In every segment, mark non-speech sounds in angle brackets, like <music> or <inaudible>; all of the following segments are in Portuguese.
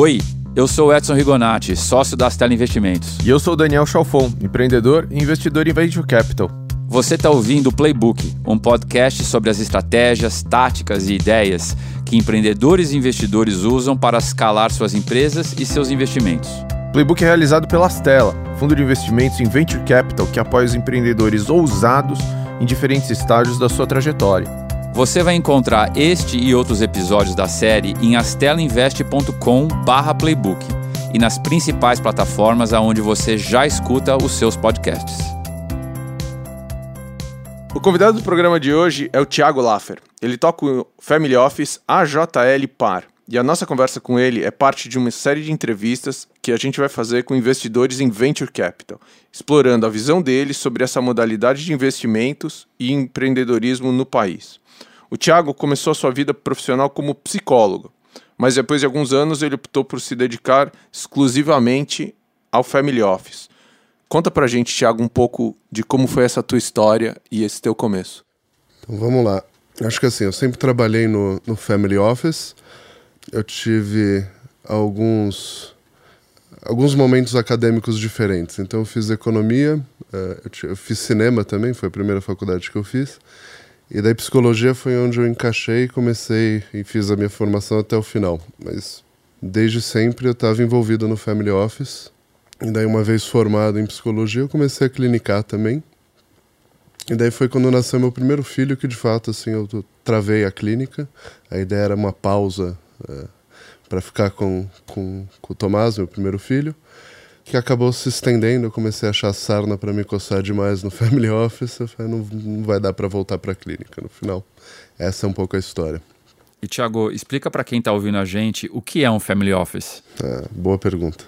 Oi, eu sou Edson Rigonati, sócio da Stella Investimentos. E eu sou Daniel Chalfon, empreendedor e investidor em Venture Capital. Você está ouvindo o Playbook, um podcast sobre as estratégias, táticas e ideias que empreendedores e investidores usam para escalar suas empresas e seus investimentos. Playbook é realizado pela Stella, fundo de investimentos em Venture Capital que apoia os empreendedores ousados em diferentes estágios da sua trajetória. Você vai encontrar este e outros episódios da série em astelainvest.com/playbook e nas principais plataformas aonde você já escuta os seus podcasts. O convidado do programa de hoje é o Thiago Laffer. Ele toca o Family Office AJL Par. E a nossa conversa com ele é parte de uma série de entrevistas que a gente vai fazer com investidores em Venture Capital, explorando a visão deles sobre essa modalidade de investimentos e empreendedorismo no país. O Tiago começou a sua vida profissional como psicólogo, mas depois de alguns anos ele optou por se dedicar exclusivamente ao family office. Conta pra gente, Tiago, um pouco de como foi essa tua história e esse teu começo. Então vamos lá. Acho que assim, eu sempre trabalhei no, no family office. Eu tive alguns alguns momentos acadêmicos diferentes. Então eu fiz economia, eh, eu fiz cinema também, foi a primeira faculdade que eu fiz. E daí psicologia foi onde eu encaixei, comecei e fiz a minha formação até o final. Mas desde sempre eu estava envolvido no family office. E daí uma vez formado em psicologia, eu comecei a clinicar também. E daí foi quando nasceu meu primeiro filho que de fato assim eu travei a clínica. A ideia era uma pausa é, para ficar com, com, com o Tomás, meu primeiro filho que acabou se estendendo. Eu comecei a achar sarna para me coçar demais no <laughs> family office. Eu falei, não, não vai dar para voltar para a clínica. No final, essa é um pouco a história. E Thiago, explica para quem está ouvindo a gente o que é um family office. É, boa pergunta.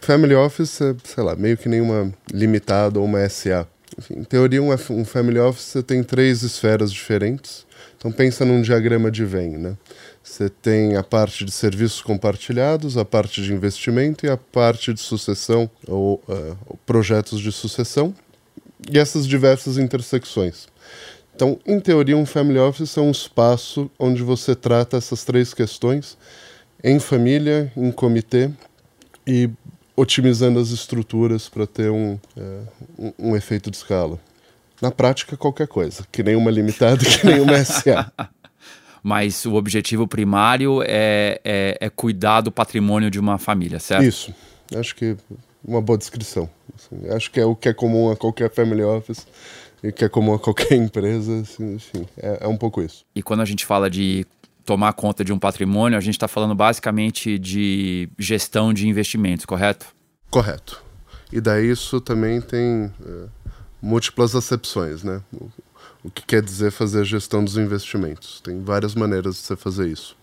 Family office é, sei lá, meio que nenhuma limitada ou uma SA. Enfim, em teoria, um, um family office tem três esferas diferentes. Então pensa num diagrama de Venn, né? Você tem a parte de serviços compartilhados, a parte de investimento e a parte de sucessão ou uh, projetos de sucessão e essas diversas intersecções. Então, em teoria, um family office é um espaço onde você trata essas três questões em família, em comitê e otimizando as estruturas para ter um, uh, um, um efeito de escala. Na prática, qualquer coisa, que nem uma limitada, <laughs> que nem uma SA. Mas o objetivo primário é, é, é, cuidar do patrimônio de uma família, certo? Isso. Acho que uma boa descrição. Assim, acho que é o que é comum a qualquer family office e que é comum a qualquer <laughs> empresa. Assim, enfim, é, é um pouco isso. E quando a gente fala de tomar conta de um patrimônio, a gente está falando basicamente de gestão de investimentos, correto? Correto. E daí isso também tem é, múltiplas acepções, né? O que quer dizer fazer a gestão dos investimentos. Tem várias maneiras de você fazer isso.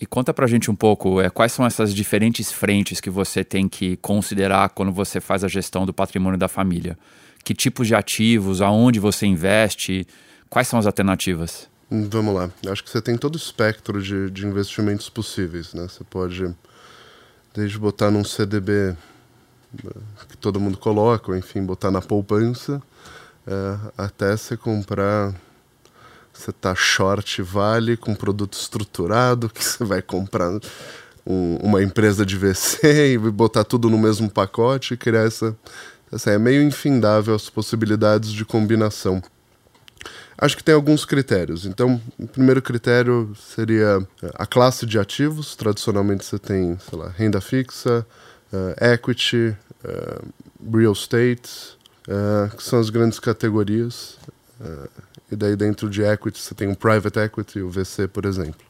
E conta pra gente um pouco, é, quais são essas diferentes frentes que você tem que considerar quando você faz a gestão do patrimônio da família? Que tipos de ativos, aonde você investe, quais são as alternativas? Hum, vamos lá, acho que você tem todo o espectro de, de investimentos possíveis, né? Você pode, desde botar num CDB eh, que todo mundo coloca, ou enfim, botar na poupança, é, até você comprar. Você tá short vale com produto estruturado que você vai comprar um, uma empresa de VC <laughs> e botar tudo no mesmo pacote e criar essa. Assim, é meio infindável as possibilidades de combinação. Acho que tem alguns critérios. Então, o primeiro critério seria a classe de ativos. Tradicionalmente você tem, sei lá, renda fixa, uh, equity, uh, real estate, uh, que são as grandes categorias. Uh, e daí dentro de equity você tem o private equity, o VC, por exemplo.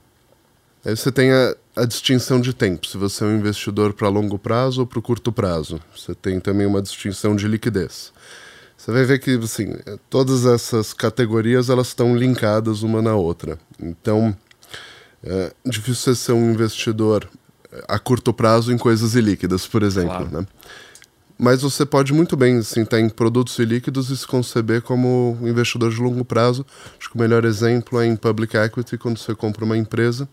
Aí você tem a, a distinção de tempo, se você é um investidor para longo prazo ou para curto prazo. Você tem também uma distinção de liquidez. Você vai ver que assim, todas essas categorias elas estão linkadas uma na outra. Então, é difícil você ser um investidor a curto prazo em coisas ilíquidas, por exemplo. Claro. Né? Mas você pode muito bem assim, estar em produtos e líquidos e se conceber como investidor de longo prazo. Acho que o melhor exemplo é em public equity, quando você compra uma empresa,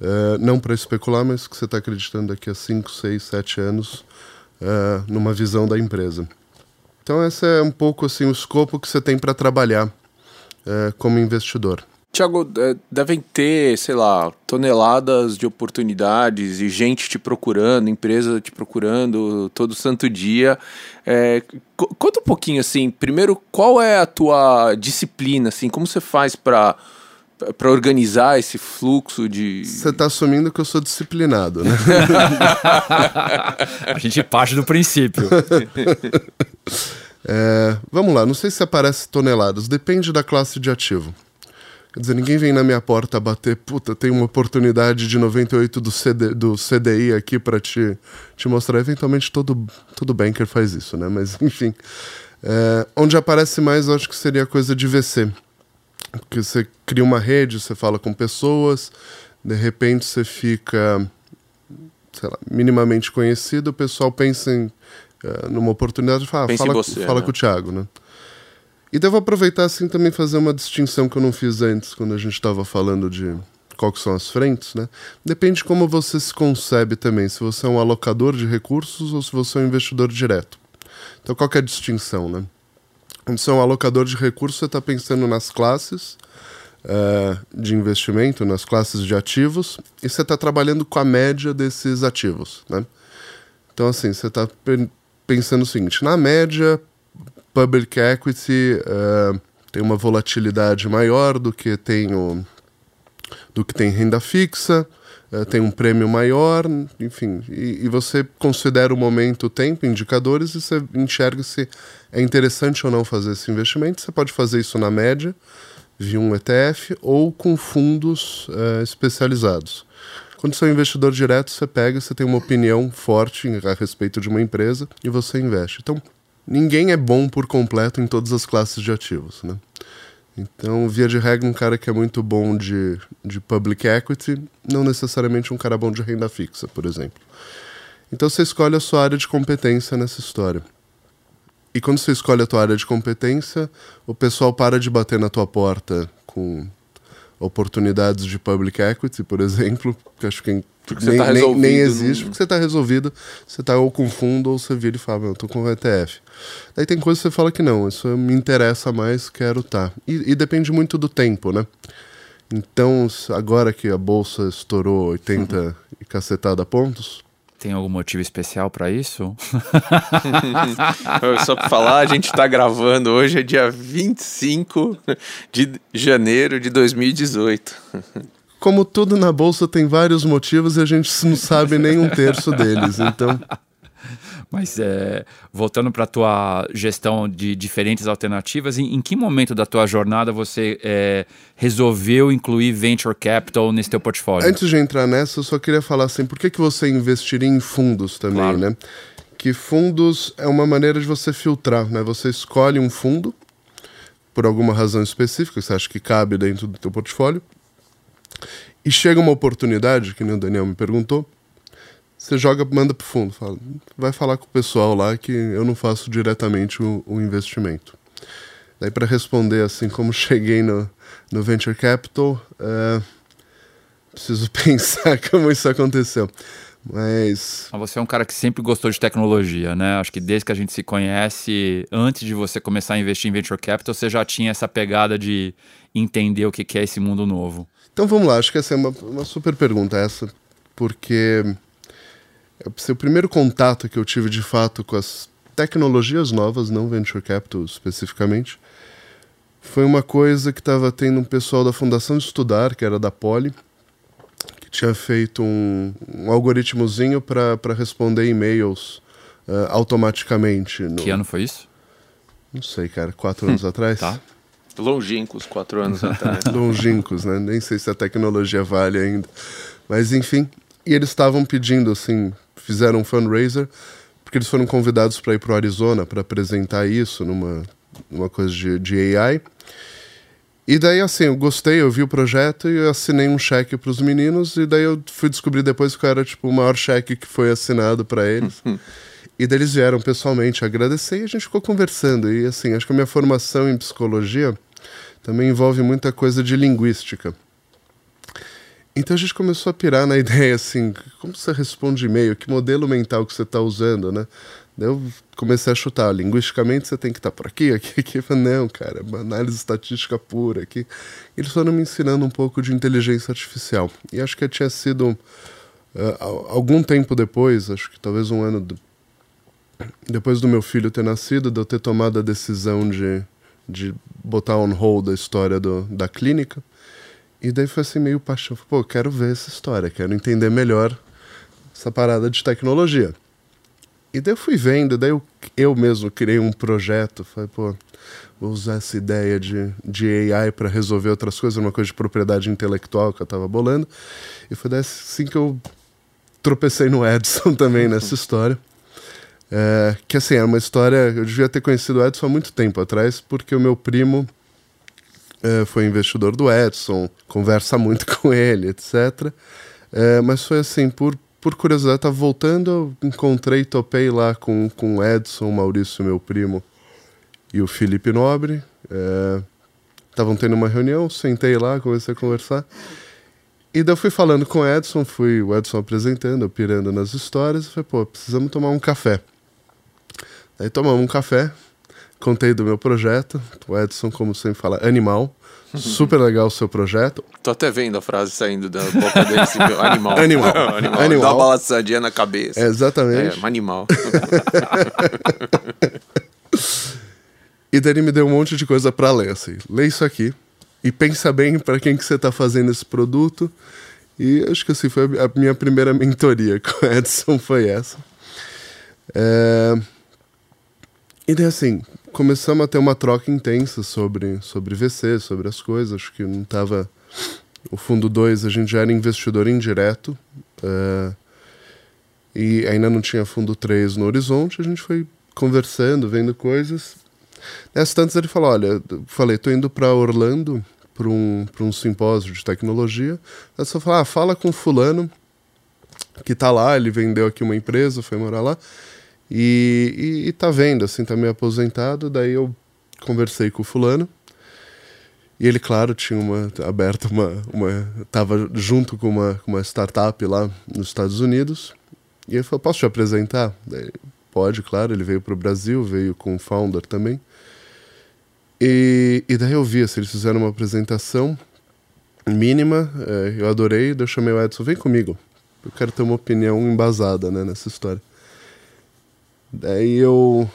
uh, não para especular, mas que você está acreditando daqui a 5, 6, 7 anos uh, numa visão da empresa. Então esse é um pouco assim o escopo que você tem para trabalhar uh, como investidor. Tiago, é, devem ter, sei lá, toneladas de oportunidades e gente te procurando, empresa te procurando todo santo dia. É, conta um pouquinho assim, primeiro, qual é a tua disciplina, assim, como você faz para para organizar esse fluxo de. Você está assumindo que eu sou disciplinado, né? <laughs> a gente parte do princípio. <laughs> é, vamos lá, não sei se aparece toneladas, depende da classe de ativo. Quer dizer, ninguém vem na minha porta bater, puta, tem uma oportunidade de 98 do, CD, do CDI aqui para te, te mostrar. Eventualmente todo, todo banker faz isso, né? Mas <laughs> enfim. É, onde aparece mais, eu acho que seria coisa de VC. Porque você cria uma rede, você fala com pessoas, de repente você fica lá, minimamente conhecido, o pessoal pensa em, uh, numa oportunidade e fala, fala, você, fala né? com o Thiago, né? E devo aproveitar assim também fazer uma distinção que eu não fiz antes, quando a gente estava falando de quais são as frentes, né? Depende de como você se concebe também, se você é um alocador de recursos ou se você é um investidor direto. Então qual é a distinção, né? Quando você é um alocador de recursos, você está pensando nas classes uh, de investimento, nas classes de ativos, e você está trabalhando com a média desses ativos, né? Então assim, você está pensando o seguinte, na média, public equity uh, tem uma volatilidade maior do que tem, o, do que tem renda fixa, uh, tem um prêmio maior, enfim, e, e, você considera o momento, o tempo, indicadores e você enxerga se é interessante ou não fazer esse investimento. Você pode fazer isso na média, via um ETF ou com fundos uh, especializados. Quando você é um investidor direto, você pega, você tem uma opinião forte a respeito de uma empresa e você investe. Então, ninguém é bom por completo em todas as classes de ativos, né? Então, via de regra, um cara que é muito bom de, de public equity, não necessariamente um cara bom de renda fixa, por exemplo. Então, você escolhe a sua área de competência nessa história. E quando você escolhe a tua área de competência, o pessoal para de bater na tua porta com oportunidades de public equity, por <laughs> exemplo, que acho que porque nem, tá nem, nem, existe, porque você está resolvido, você está ou com fundo ou você vira e fala, eu tô com o ETF. Daí tem coisa que você fala que não, isso me interessa mais, quero estar. Tá. E, e, depende muito do tempo, né? Então, agora que a bolsa estourou 80 uhum. e cacetada pontos, tem algum motivo especial para isso? <laughs> Só para falar, a gente está gravando hoje, é dia 25 de janeiro de 2018. Como tudo na bolsa tem vários motivos e a gente não sabe nem um terço deles, então. Mas é, voltando para a tua gestão de diferentes alternativas, em, em, que momento da tua jornada você é, resolveu incluir venture capital nesse teu portfólio? Antes de entrar nessa, eu só queria falar assim, por que, que você investiria em fundos também, claro. né? Que fundos é uma maneira de você filtrar, né? Você escolhe um fundo por alguma razão específica, você acha que cabe dentro do teu portfólio, e chega uma oportunidade, que nem o Daniel me perguntou, você joga, manda pro fundo, fala, vai falar com o pessoal lá que eu não faço diretamente o, o investimento. Daí para responder assim como <laughs> cheguei no, no venture capital, é, preciso <laughs> pensar como isso aconteceu. Mas. Você é um cara que sempre gostou de tecnologia, né? Acho que desde que a gente se conhece, antes de você começar a investir em venture capital, você já tinha essa pegada de entender o que é esse mundo novo. Então vamos lá, acho que essa é uma, uma super pergunta essa, porque é o primeiro contato que eu tive de fato com as tecnologias novas, não venture capital especificamente, foi uma coisa que estava tendo um pessoal da Fundação Estudar, que era da Poli, que tinha feito um, um algoritmozinho para responder e-mails uh, automaticamente. No... Que ano foi isso? Não sei, cara, quatro anos atrás. Tá. Longínquos, quatro anos <laughs> atrás. Longínquos, né? Nem sei se a tecnologia vale ainda. Mas enfim, e eles estavam pedindo assim, fizeram um fundraiser, porque eles foram convidados para ir para o Arizona para apresentar isso numa, numa coisa de, de AI. E daí, assim, eu gostei, eu vi o projeto e assinei um cheque para os meninos. E daí eu fui descobrir depois que era tipo o maior cheque que foi assinado para eles. <laughs> e daí eles vieram pessoalmente agradecer e a gente ficou conversando. E assim, acho que a minha formação em psicologia também envolve muita coisa de linguística. Então a gente começou a pirar na <laughs> ideia assim, como você responde e-mail, que modelo mental que você está usando, né? Daí eu comecei a chutar, linguisticamente você tem que estar por aqui, aqui, aqui. Eu falei, não, cara, análise estatística pura aqui. Eles foram me ensinando um pouco de inteligência artificial. E acho que tinha sido, uh, algum tempo depois, acho que talvez um ano do, depois do meu filho ter nascido, de eu ter tomado a decisão de, de botar on hold a história do, da clínica. E daí foi assim meio paixão. Pô, quero ver essa história, quero entender melhor essa parada de tecnologia. E daí eu fui vendo, daí eu, eu mesmo criei um projeto, falei, pô, vou usar essa ideia de, de AI para resolver outras coisas, uma coisa de propriedade intelectual que eu estava bolando. E foi assim que eu tropecei no Edson <laughs> também nessa história. É, que assim, é uma história. Eu devia ter conhecido o Edson há muito tempo atrás, porque o meu primo é, foi investidor do Edson, conversa muito <laughs> com ele, etc. É, mas foi assim, por por curiosidade, tava voltando, eu encontrei, topei lá com, com o Edson, o Maurício, meu primo, e o Felipe Nobre. Estavam é, tendo uma reunião, sentei lá, comecei a conversar. E daí eu fui falando com o Edson, fui o Edson apresentando, pirando nas histórias, e falei, pô, precisamos tomar um café. Aí tomamos um café, contei do meu projeto, o Edson, como sempre fala, animal. Super legal o seu projeto. Tô até vendo a frase saindo da boca dele. Assim, animal. <laughs> Animal. <laughs> animal. animal. Dá uma balançadinha na cabeça. É, exatamente. É, um animal. <laughs> e daí ele me deu um monte de coisa para ler, assim. Lê isso aqui e pensa bem para quem que você tá fazendo esse produto. E acho que assim, foi a minha primeira mentoria com o Edson, foi essa. É... E daí assim, começamos a ter uma troca intensa sobre, sobre VC, sobre as coisas. Acho que não estava. O fundo 2 a gente já era investidor indireto. Uh, e ainda não tinha fundo 3 no horizonte. A gente foi conversando, vendo coisas. Nessas tantas ele falou: Olha, falei, tô indo para Orlando para um, um simpósio de tecnologia. Aí só falou: ah, fala com Fulano que tá lá, ele vendeu aqui uma empresa, foi morar lá. E, e, e tá vendo, assim, tá meio aposentado. Daí eu conversei com o fulano. E ele, claro, tinha uma, aberto uma, uma. Tava junto com uma, uma startup lá nos Estados Unidos. E ele falou: Posso te apresentar? Daí, Pode, claro. Ele veio para o Brasil, veio com o founder também. E, e daí eu vi, assim, eles fizeram uma apresentação mínima. É, eu adorei. Daí eu chamei o Edson: Vem comigo. Eu quero ter uma opinião embasada né, nessa história. Daí eu.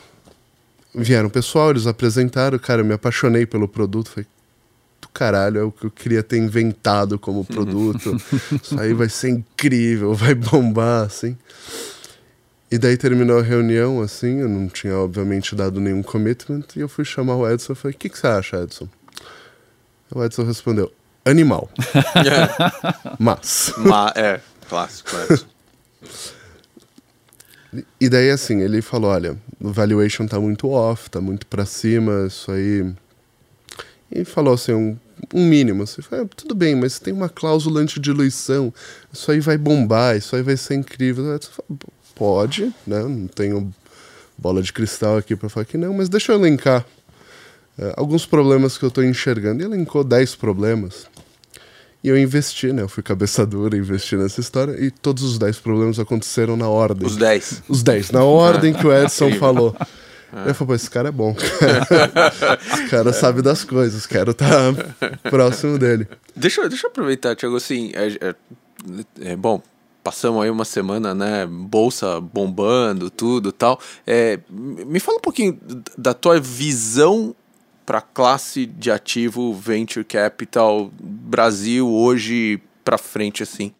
Vieram o pessoal, eles apresentaram, cara, eu me apaixonei pelo produto. Falei, do caralho, é o que eu queria ter inventado como produto. <laughs> Isso aí vai ser incrível, vai bombar, assim. E daí terminou a reunião, assim, eu não tinha, obviamente, dado nenhum commitment, e eu fui chamar o Edson e falei, o que, que você acha, Edson? O Edson respondeu, animal. <laughs> Mas. Ma é, clássico, Edson. <laughs> E daí, assim, ele falou: olha, o valuation tá muito off, tá muito para cima, isso aí. E falou assim: um, um mínimo. Você fala, ah, tudo bem, mas tem uma cláusula anti-diluição, isso aí vai bombar, isso aí vai ser incrível. Pode, né? Não tenho bola de cristal aqui para falar que não, mas deixa eu elencar uh, alguns problemas que eu estou enxergando. E elencou 10 problemas. E eu investi, né? Eu fui cabeça dura, investi nessa história e todos os 10 problemas aconteceram na ordem. Os 10? Os 10, na ordem que o Edson <laughs> falou. É. Eu falei, pô, esse cara é bom. esse <laughs> cara sabe das coisas, quero estar tá próximo dele. Deixa, deixa eu aproveitar, Thiago, assim, é, é, é, bom, passamos aí uma semana, né, bolsa bombando, tudo tal. É, me fala um pouquinho da tua visão para a classe de ativo venture capital Brasil hoje para frente assim?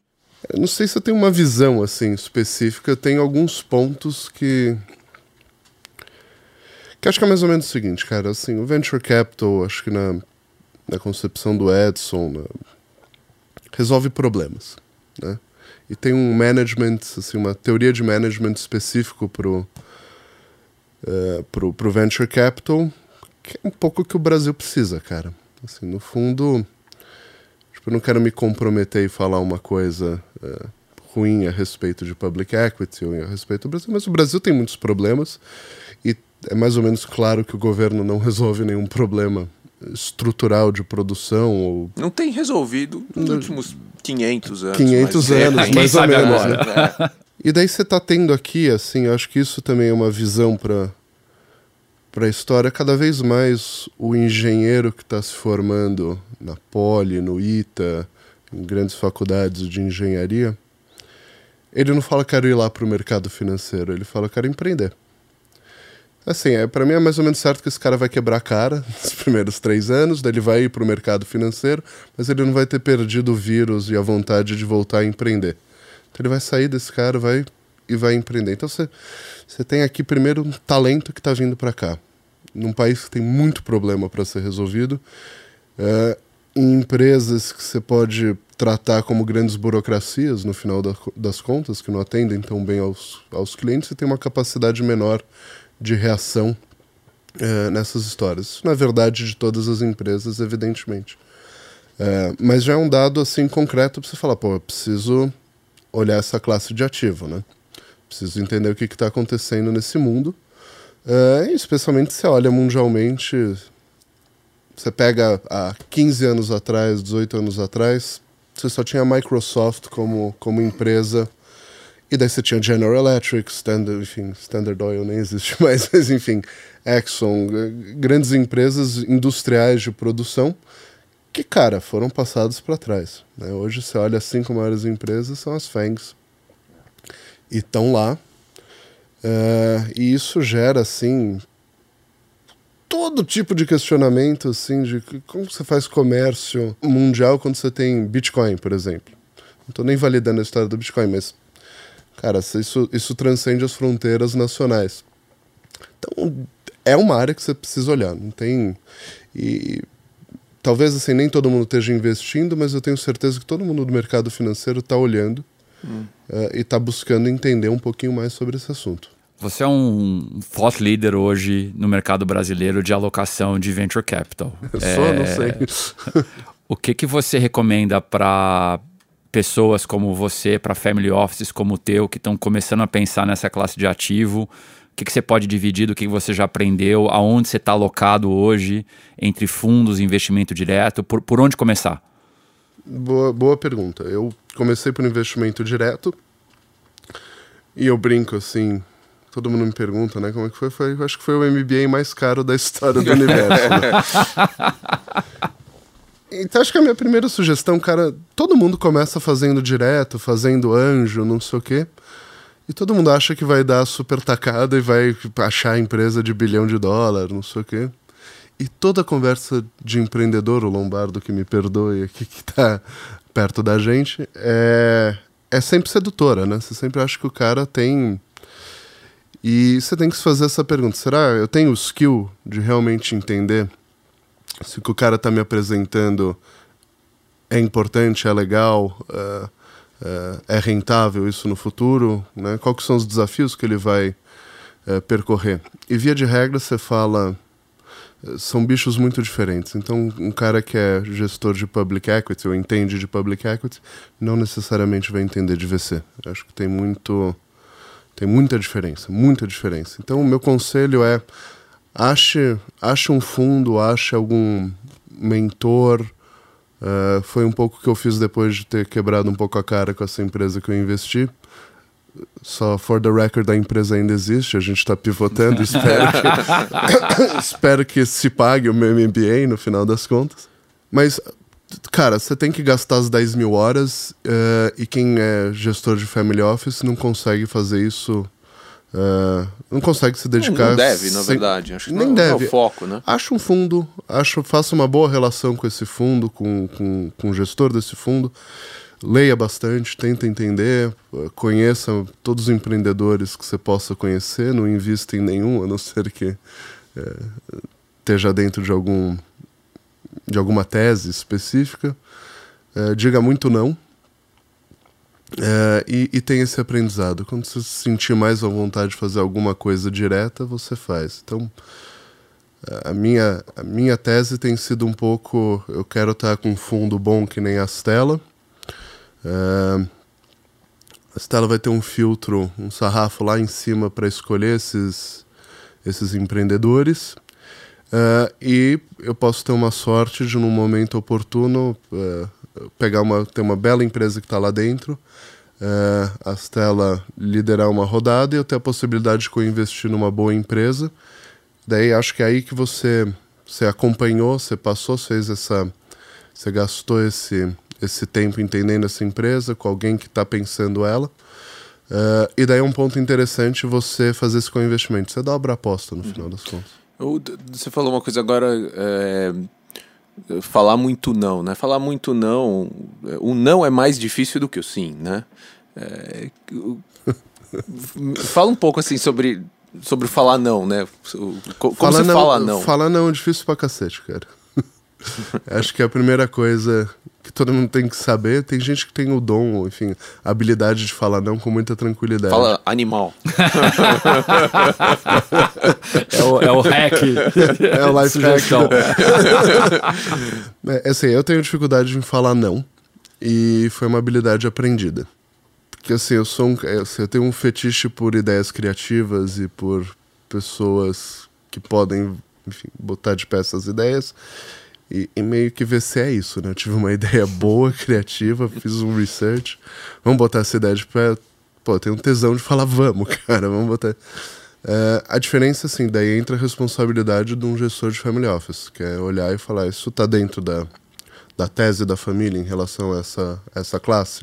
Eu não sei se eu tenho uma visão assim específica, tem alguns pontos que que acho que é mais ou menos o seguinte, cara, assim, o venture capital, acho que na, na concepção do Edson, na, resolve problemas, né? E tem um management, assim, uma teoria de management específico pro uh, pro, pro venture capital que é um pouco o que o Brasil precisa, cara. Assim, no fundo, tipo, eu não quero me comprometer e falar uma coisa é, ruim a respeito de public equity ou a respeito do Brasil, mas o Brasil tem muitos problemas e é mais ou menos claro que o governo não resolve nenhum problema estrutural de produção ou não tem resolvido nos últimos 500 anos 500 anos <laughs> mais ou menos né? E daí você está tendo aqui, assim, acho que isso também é uma visão para para a história, cada vez mais o engenheiro que está se formando na Poli, no ITA, em grandes faculdades de engenharia, ele não fala quero ir lá para o mercado financeiro, ele fala quero empreender. Assim, é, para mim é mais ou menos certo que esse cara vai quebrar a cara <laughs> nos primeiros três anos, daí ele vai ir para o mercado financeiro, mas ele não vai ter perdido o vírus e a vontade de voltar a empreender. Então ele vai sair desse cara vai e vai empreender. Então você, você tem aqui primeiro um talento que está vindo para cá, num país que tem muito problema para ser resolvido, é, em empresas que você pode tratar como grandes burocracias no final da, das contas, que não atendem tão bem aos, aos clientes, e tem uma capacidade menor de reação é, nessas histórias. Isso não é verdade de todas as empresas, evidentemente. É, mas já é um dado assim concreto para você falar, pô, eu preciso olhar essa classe de ativo, né? Preciso entender o que está acontecendo nesse mundo. É, especialmente se olha mundialmente, você pega há 15 anos atrás, 18 anos atrás, você só tinha a Microsoft como, como empresa e daí você tinha General Electric, Standard, enfim, Standard Oil nem existe <laughs> mais, mas enfim, Exxon, grandes empresas industriais de produção que, cara, foram passados para trás. Né? Hoje você olha as cinco maiores empresas, são as FANGs. E estão lá. Uh, e isso gera, assim, todo tipo de questionamento, assim, de como você faz comércio mundial quando você tem Bitcoin, por exemplo. Não estou nem validando a história do Bitcoin, mas Cara, isso, isso transcende as fronteiras nacionais. Então, é uma área que você precisa olhar. Não tem. E talvez assim, nem todo mundo esteja investindo, mas eu tenho certeza que todo mundo do mercado financeiro está olhando hum. uh, e está buscando entender um pouquinho mais sobre esse assunto. Você é um thought leader hoje no mercado brasileiro de alocação de venture capital. <laughs> Eu é... sou, não sei. <laughs> o que, que você recomenda para pessoas como você, para family offices como o teu, que estão começando a pensar nessa classe de ativo? O que, que você pode dividir do que você já aprendeu? Aonde você está alocado hoje entre fundos e investimento direto? Por, por onde começar? Boa, boa pergunta. Eu comecei por investimento direto e eu brinco assim. Todo mundo me pergunta, né? Como é que foi? foi acho que foi o MBA mais caro da história do universo. Né? <laughs> Então acho que a minha primeira sugestão, cara, todo mundo começa fazendo direto, fazendo anjo, não sei o quê. E todo mundo acha que vai dar super tacada e vai achar a empresa de bilhão de dólar, não sei o quê. E toda conversa de empreendedor, o Lombardo que me perdoe aqui, que está perto da gente, é, é sempre sedutora, né? Você sempre acha que o cara tem. E você tem que se fazer essa pergunta: será eu tenho o skill de realmente entender se o que o cara está me apresentando é importante, é legal, é, é, é, rentável isso no futuro, né? Quais são os desafios que ele vai é, percorrer? E via de regra você fala são bichos muito diferentes. Então, um cara que é gestor de public equity ou entende de public equity não necessariamente vai entender de VC. Eu acho que tem muito tem muita diferença, muita diferença. Então, o meu conselho é ache, ache um fundo, ache algum mentor. Uh, foi um pouco que eu fiz depois de ter quebrado um pouco a cara com essa empresa que eu investi. Só for the record, a empresa ainda existe, a gente está pivotando. espero, que, <laughs> espero que se pague o meu MBA no final das contas. Mas, cara, você tem que gastar as 10 mil horas uh, e quem é gestor de family office não consegue fazer isso Uh, não consegue se dedicar. Não, deve, na verdade. Acho que nem não, deve. Não é o foco, né? Acho um fundo, acho, faça uma boa relação com esse fundo, com, com, com o gestor desse fundo. Leia bastante, tenta entender, conheça todos os empreendedores que você possa conhecer, não invista em nenhum, a não ser que é, esteja dentro de algum de alguma tese específica. É, diga muito não, é, e, e, tem esse aprendizado. Quando você se sentir mais à vontade de fazer alguma coisa direta, você faz. Então, a minha, a minha tese tem sido um pouco: eu quero estar com um fundo bom que nem a Stella. É, a Stella vai ter um filtro, um sarrafo lá em cima para escolher esses, esses empreendedores. Uh, e eu posso ter uma sorte de, num momento oportuno, uh, pegar uma, ter uma bela empresa que está lá dentro é, a Stella liderar uma rodada e eu ter a possibilidade de co-investir numa boa empresa. Daí acho que é aí que você, você acompanhou, você passou, fez essa. Você gastou esse, esse tempo entendendo essa empresa com alguém que está pensando ela. Uh, e daí é um ponto interessante você fazer esse co-investimento. Você dobra a aposta no uhum. final das contas. Você falou uma coisa agora. É falar muito não, né? Falar muito não, o não é mais difícil do que o sim, né? É, <laughs> fala um pouco assim sobre sobre falar não, né? Como fala você não, fala não? Falar não é difícil pra cacete, cara. <laughs> Acho que é a primeira coisa que todo mundo tem que saber. Tem gente que tem o dom, enfim, a habilidade de falar não com muita tranquilidade. Fala animal. <laughs> é, o, é o hack. É o life hack. <laughs> é, assim, eu tenho dificuldade em falar não. E foi uma habilidade aprendida. Porque assim, eu sou um, é, assim, eu tenho um fetiche por ideias criativas e por pessoas que podem, enfim, botar de pé essas ideias. E, e, meio que VC é isso, né? Eu tive uma <laughs> ideia boa, criativa, fiz um research. Vamos botar essa ideia de pé. Pô, tem um tesão de falar, vamos, <laughs> cara, vamos botar. É, a diferença, assim, daí entra a responsabilidade de um gestor de family office, que é olhar e falar, isso está dentro da, da tese da família em relação a essa, essa classe.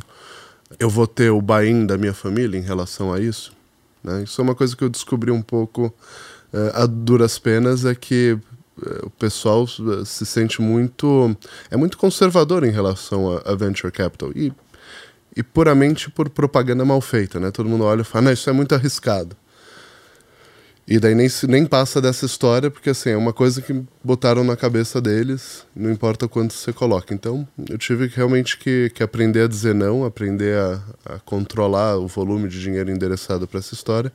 Eu vou ter o buy-in da minha família em relação a isso. Né? Isso é uma coisa que eu descobri um pouco é, a duras penas, é que o pessoal é, se sente muito é muito conservador em relação a, a, venture capital e, e puramente por propaganda mal feita, né? Todo mundo olha e fala, não, isso é muito arriscado. E daí nem, nem passa dessa história, porque assim, é uma coisa que botaram na cabeça deles, não importa quanto você coloca. Então, eu tive realmente que, que aprender a dizer não, aprender a, a controlar o volume de dinheiro endereçado para essa história.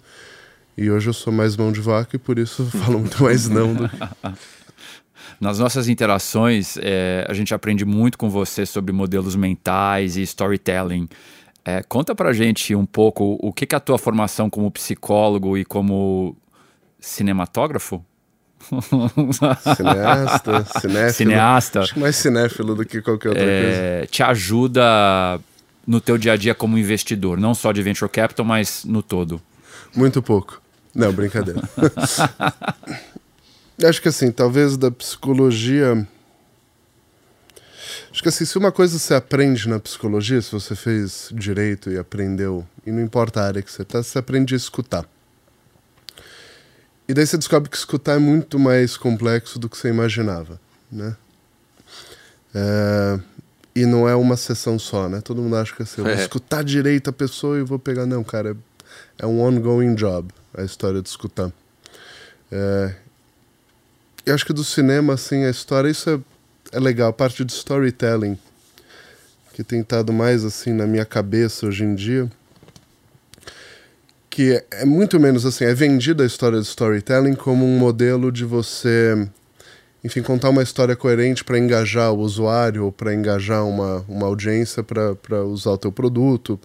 E hoje eu sou mais mão de vaca e por isso falo muito mais não do que... <laughs> Nas nossas interações, é, a gente aprende muito com você sobre modelos mentais e storytelling. É, conta pra gente um pouco o que, que é a tua formação como psicólogo e como cinematógrafo? <laughs> Cineasta, cinéfilo. Cineasta. Acho que mais cinéfilo do que qualquer outra é, coisa. Te ajuda no teu dia a dia como investidor, não só de venture capital, mas no todo. Muito pouco. Não, brincadeira. <laughs> Acho que assim, talvez da psicologia. Acho que assim, se uma coisa você aprende na psicologia, se você fez direito e aprendeu, e não importa a área que você está, você aprende a escutar. E daí você descobre que escutar é muito mais complexo do que você imaginava, né? É, e não é uma sessão só, né? Todo mundo acha que assim, eu vou é. escutar direito a pessoa e vou pegar. Não, cara, é um ongoing job a história de escutar. É, eu acho que do cinema, assim, a história, isso é, é legal, a parte de storytelling, que tem estado mais, assim, na minha cabeça hoje em dia, que é, é muito menos, assim, é vendida a história de storytelling como um modelo de você, enfim, contar uma história coerente para engajar o usuário ou para engajar uma, uma audiência para usar o teu produto,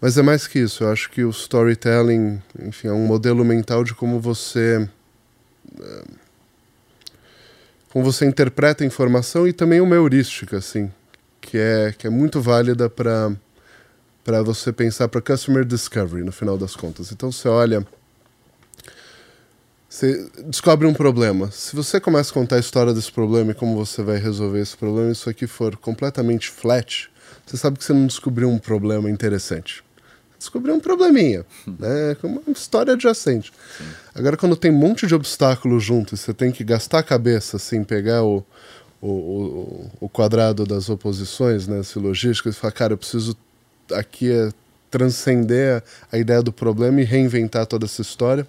mas é mais que isso, eu acho que o storytelling, enfim, é um modelo mental de como você eh, como você interpreta a informação e também uma heurística, assim, que é que é muito válida para para você pensar para customer discovery no final das contas. Então você olha você descobre um problema. Se você começa a contar a história desse problema e como você vai resolver esse problema, isso aqui for completamente flat, você sabe que você não descobriu um problema interessante descobrir um probleminha, né? Uma história adjacente. Sim. Agora, quando tem um monte de obstáculos junto e você tem que gastar a cabeça, assim, pegar o, o, o, o quadrado das oposições, né, silogísticas, e falar, cara, eu preciso aqui é transcender a, a ideia do problema e reinventar toda essa história.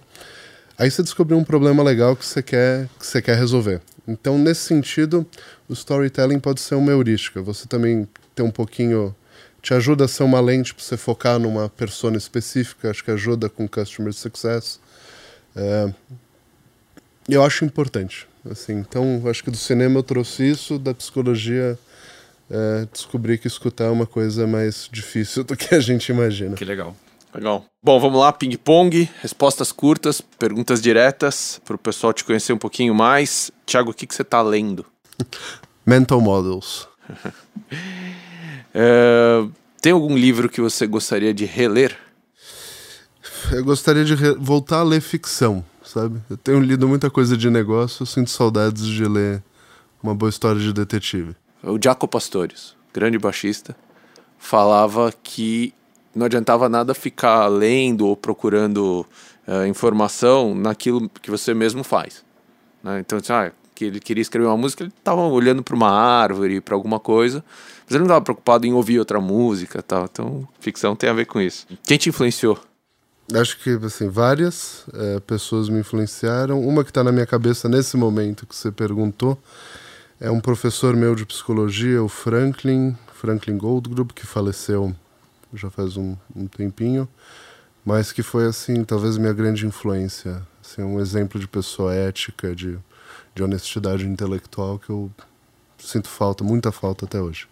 Aí você descobriu um problema legal que você quer, que você quer resolver. Então, nesse sentido, o storytelling pode ser uma heurística. Você também tem um pouquinho te ajuda a ser uma lente para você focar numa persona específica, acho que ajuda com customer success. É, eu acho importante. Assim, então, acho que do cinema eu trouxe isso, da psicologia é, descobri que escutar é uma coisa mais difícil <laughs> do que a gente imagina. Que legal. Legal. Bom, vamos lá, ping-pong, respostas curtas, perguntas diretas, para o pessoal te conhecer um pouquinho mais. Tiago, o que, que você está lendo? <laughs> Mental Models. <laughs> É, Tem algum livro que você gostaria de reler? Eu gostaria de voltar a ler ficção, sabe? Eu tenho lido muita coisa de negócio, eu sinto saudades de ler uma boa história de detetive. O Jaco Pastores, grande baixista, falava que não adiantava nada ficar lendo ou procurando uh, informação naquilo que você mesmo faz. Né? Então, ah, que ele queria escrever uma música, ele estava olhando para uma árvore, para alguma coisa, mas ele não estava preocupado em ouvir outra música, tal. Então, ficção tem a ver com isso. Quem te influenciou? Acho que assim várias é, pessoas me influenciaram. Uma que está na minha cabeça nesse momento que você perguntou é um professor meu de psicologia, o Franklin Franklin Goldgruber, que faleceu já faz um, um tempinho, mas que foi assim talvez minha grande influência, assim, um exemplo de pessoa ética, de, de honestidade intelectual que eu sinto falta, muita falta até hoje.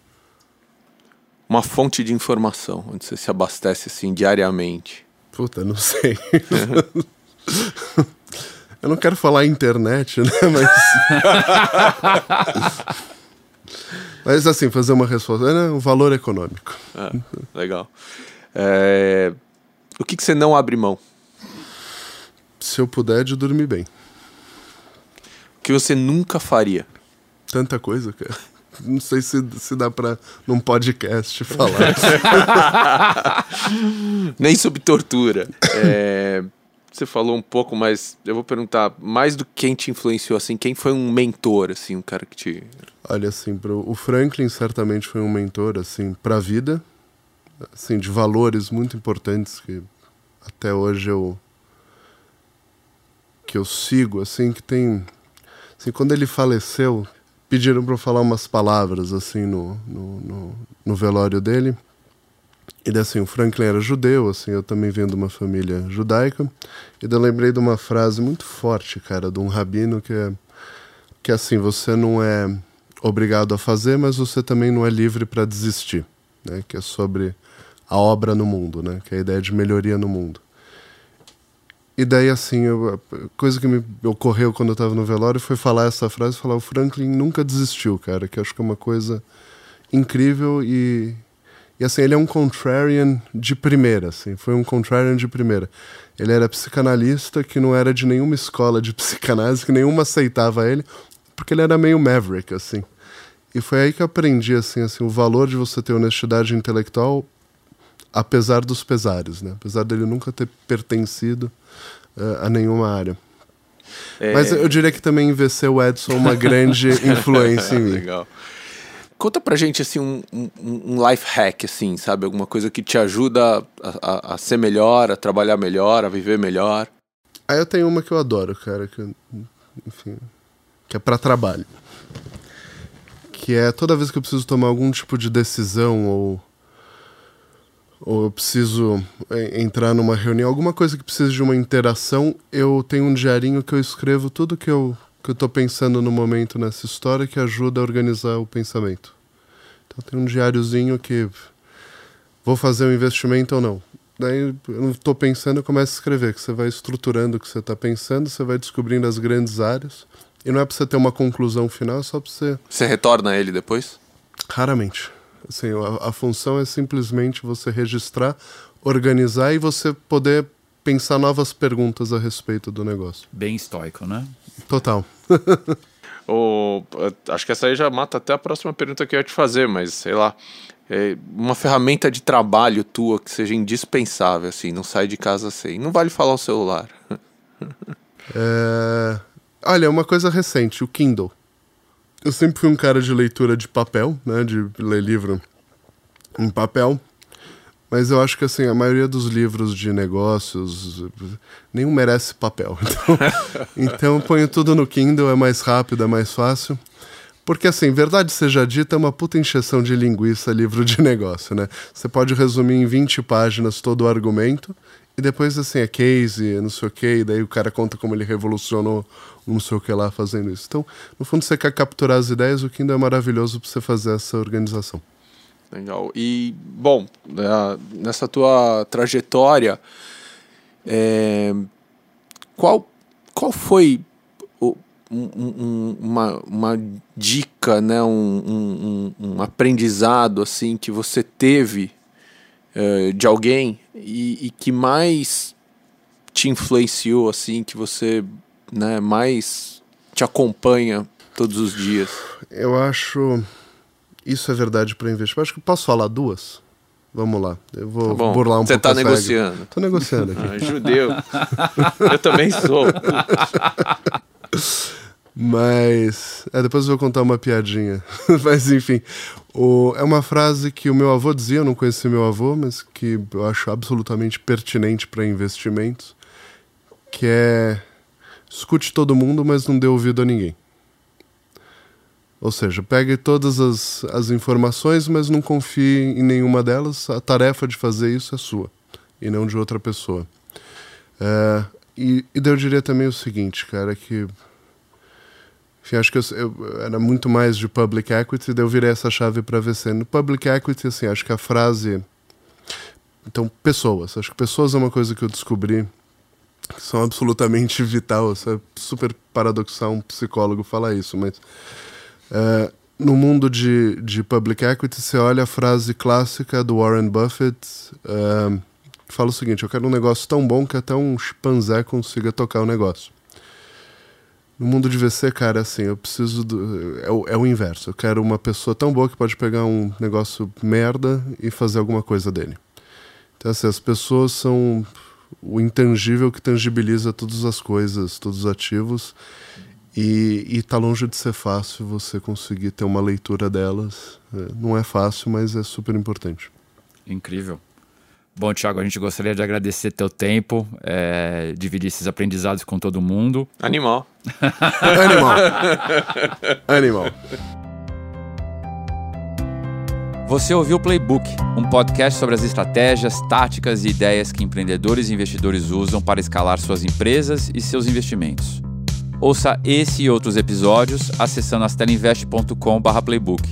Uma fonte de informação onde você se abastece assim diariamente. Puta, não sei. <laughs> Eu não quero falar internet, né? Mas. <laughs> Mas assim, fazer uma resposta. É o valor econômico. Ah, legal. É... O que, que você não abre mão? Se eu puder, de dormir bem. Que você nunca faria? Tanta coisa, cara. Não sei se, se dá pra num podcast falar. <laughs> Nem sobre tortura. É, você falou um pouco, mas eu vou perguntar mais do quem te influenciou, assim, quem foi um mentor, assim, um cara que te... Olha, assim, pro, o Franklin certamente foi um mentor, assim, pra vida, assim, de valores muito importantes que até hoje eu que eu sigo, assim, que tem... Assim, quando ele faleceu, pediram para eu falar umas palavras, assim, no, no, no, no velório dele. E assim, o Franklin era judeu, assim, eu também venho de uma família judaica. E eu lembrei de uma frase muito forte, cara, de um rabino que é que assim, você não é obrigado a fazer, mas você também não é livre para desistir, né? Que é sobre a obra no mundo, né? Que é a ideia de melhoria no mundo. E daí, assim, eu, a coisa que me ocorreu quando eu estava no velório foi falar essa frase, falar o Franklin nunca desistiu, cara, que acho que é uma coisa incrível e, e assim, ele é um contrarian de primeira, assim, foi um contrarian de primeira. Ele era psicanalista que não era de nenhuma escola de <laughs> psicanálise, que nenhuma aceitava ele, porque ele era meio maverick, assim. E foi aí que eu aprendi, assim, assim, o valor de você ter honestidade intelectual, apesar dos pesares, né? Apesar dele nunca ter pertencido uh, a nenhuma área. É... Mas eu diria que também envelheceu o Edson uma grande <laughs> influência em mim. Legal. Conta pra gente, assim, um, um, um, life hack, assim, sabe? Alguma coisa que te ajuda a, a, a, ser melhor, a trabalhar melhor, a viver melhor. Aí eu tenho uma que eu adoro, cara, que, enfim, que é para trabalho. Que é toda vez que eu preciso tomar algum tipo de decisão ou ou eu preciso é, entrar numa reunião, alguma coisa que precise de uma interação, eu tenho um diarinho que eu escrevo tudo que eu que eu estou pensando no momento nessa história que ajuda a organizar o pensamento. Então tem um diáriozinho que vou fazer um investimento ou não. Daí eu não estou pensando, começo a escrever, que você vai estruturando o que você está pensando, você vai descobrindo as grandes áreas. E não é para você ter uma conclusão final, é só para você. Você retorna ele depois? Raramente. Assim, a, a função é simplesmente você registrar, organizar e você poder pensar novas perguntas a respeito do negócio. Bem estoico, né? Total. <laughs> o, acho que essa aí já mata até a próxima pergunta que eu ia te fazer, mas sei lá. É uma ferramenta de trabalho tua que seja indispensável, assim, não sai de casa sem. Não vale falar o celular. <laughs> é... Olha, uma coisa recente, o Kindle. Eu sempre fui um cara de leitura de papel, né? De ler livro em papel. Mas eu acho que assim, a maioria dos livros de negócios nenhum merece papel. <laughs> Então, então eu ponho tudo no Kindle, é mais rápido, é mais fácil. Porque assim, verdade seja dita, é uma puta encheção de linguiça livro de <laughs> negócio, né? Você pode resumir em 20 páginas todo o argumento e depois assim, é case, não sei o que, e daí o cara conta como ele revolucionou não sei o que lá fazendo isso. Então, no fundo, você quer capturar as ideias, o Kindle é maravilhoso para você fazer essa organização. Legal. E, bom, né, nessa tua trajetória, é, qual, qual foi o, um, uma, uma dica, né, um, um, um, aprendizado assim que você teve uh, de alguém e, e, que mais te influenciou, assim, que você né, mais te acompanha todos os dias? Eu acho. Isso é verdade para investir. Acho que posso falar duas? Vamos lá. Eu vou tá burlar um Você pouco. Você tá negociando. Tô negociando aqui. <laughs> Ah, judeu. eu também sou. <laughs> Mas. É, depois eu vou contar uma piadinha. <laughs> mas enfim. O, é uma frase que o meu avô dizia, eu não conheci meu avô, mas que eu acho absolutamente pertinente para investimentos. Que é. Escute todo mundo, mas não dê ouvido a ninguém. Ou seja, pegue todas as, as informações, mas não confie em nenhuma delas. A tarefa de fazer isso é sua e não de outra pessoa. É, e, e eu diria também o seguinte, cara, que enfim, acho que eu, eu, era muito mais de public equity, daí eu virei essa chave para VC. No public equity, assim, acho que a frase. Então, pessoas. Acho que pessoas é uma coisa que eu descobri que são absolutamente vital. Isso é super paradoxal um psicólogo falar isso, mas é, no mundo de, de public equity, você olha a frase clássica do Warren Buffett, é, que fala o seguinte: eu quero um negócio tão bom que até um chimpanzé consiga tocar o negócio. No mundo de VC, cara, assim, eu preciso do. É o, é o inverso. Eu quero uma pessoa tão boa que pode pegar um negócio merda e fazer alguma coisa dele. Então, assim, as pessoas são o intangível que tangibiliza todas as coisas, todos os ativos. E, está longe de ser fácil você conseguir ter uma leitura delas. É, não é fácil, mas é super importante. Incrível. Bom, Thiago, a gente gostaria de agradecer teu tempo, é, dividir esses aprendizados com todo mundo. Animal. <laughs> Animal. Animal. Você ouviu o Playbook, um podcast sobre as estratégias, táticas e ideias que empreendedores e investidores usam para escalar suas empresas e seus investimentos. Ouça esse e outros episódios acessando astelinvest.com/playbook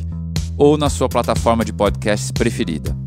ou na sua plataforma de podcasts preferida.